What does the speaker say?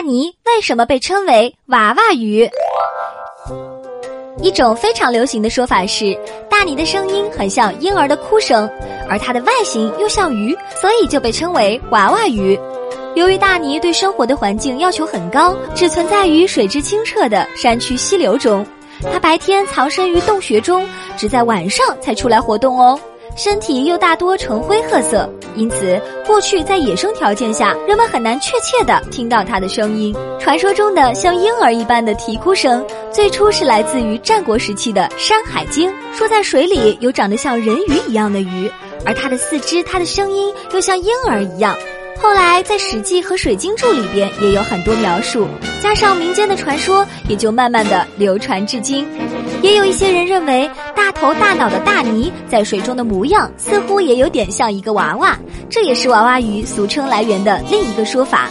大鲵为什么被称为娃娃鱼？一种非常流行的说法是，大鲵的声音很像婴儿的哭声，而它的外形又像鱼，所以就被称为娃娃鱼。由于大鲵对生活的环境要求很高，只存在于水质清澈的山区溪流中，它白天藏身于洞穴中，只在晚上才出来活动哦。身体又大多呈灰褐色，因此过去在野生条件下，人们很难确切的听到它的声音。传说中的像婴儿一般的啼哭声，最初是来自于战国时期的《山海经》，说在水里有长得像人鱼一样的鱼，而它的四肢、它的声音又像婴儿一样。后来在《史记》和《水经注》里边也有很多描述，加上民间的传说，也就慢慢的流传至今。也有一些人认为，大头大脑的大鲵在水中的模样似乎也有点像一个娃娃，这也是娃娃鱼俗称来源的另一个说法。